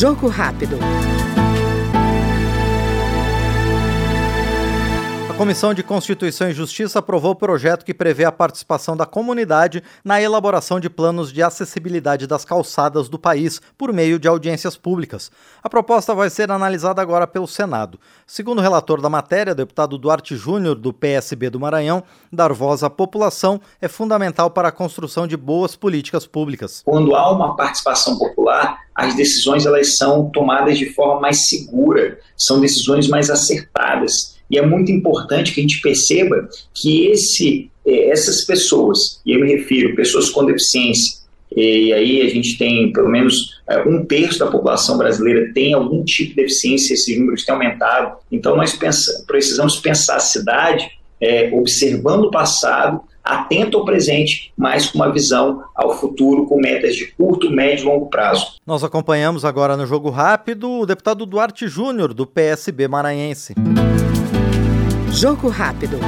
Jogo rápido. Comissão de Constituição e Justiça aprovou o projeto que prevê a participação da comunidade na elaboração de planos de acessibilidade das calçadas do país por meio de audiências públicas. A proposta vai ser analisada agora pelo Senado. Segundo o relator da matéria, deputado Duarte Júnior, do PSB do Maranhão, dar voz à população é fundamental para a construção de boas políticas públicas. Quando há uma participação popular, as decisões elas são tomadas de forma mais segura, são decisões mais acertadas. E é muito importante que a gente perceba que esse, eh, essas pessoas, e eu me refiro pessoas com deficiência, e aí a gente tem pelo menos eh, um terço da população brasileira tem algum tipo de deficiência, esses números têm aumentado. Então nós pensa, precisamos pensar a cidade é, observando o passado, atento ao presente, mas com uma visão ao futuro com metas de curto, médio e longo prazo. Nós acompanhamos agora no Jogo Rápido o deputado Duarte Júnior, do PSB maranhense. Jogo rápido.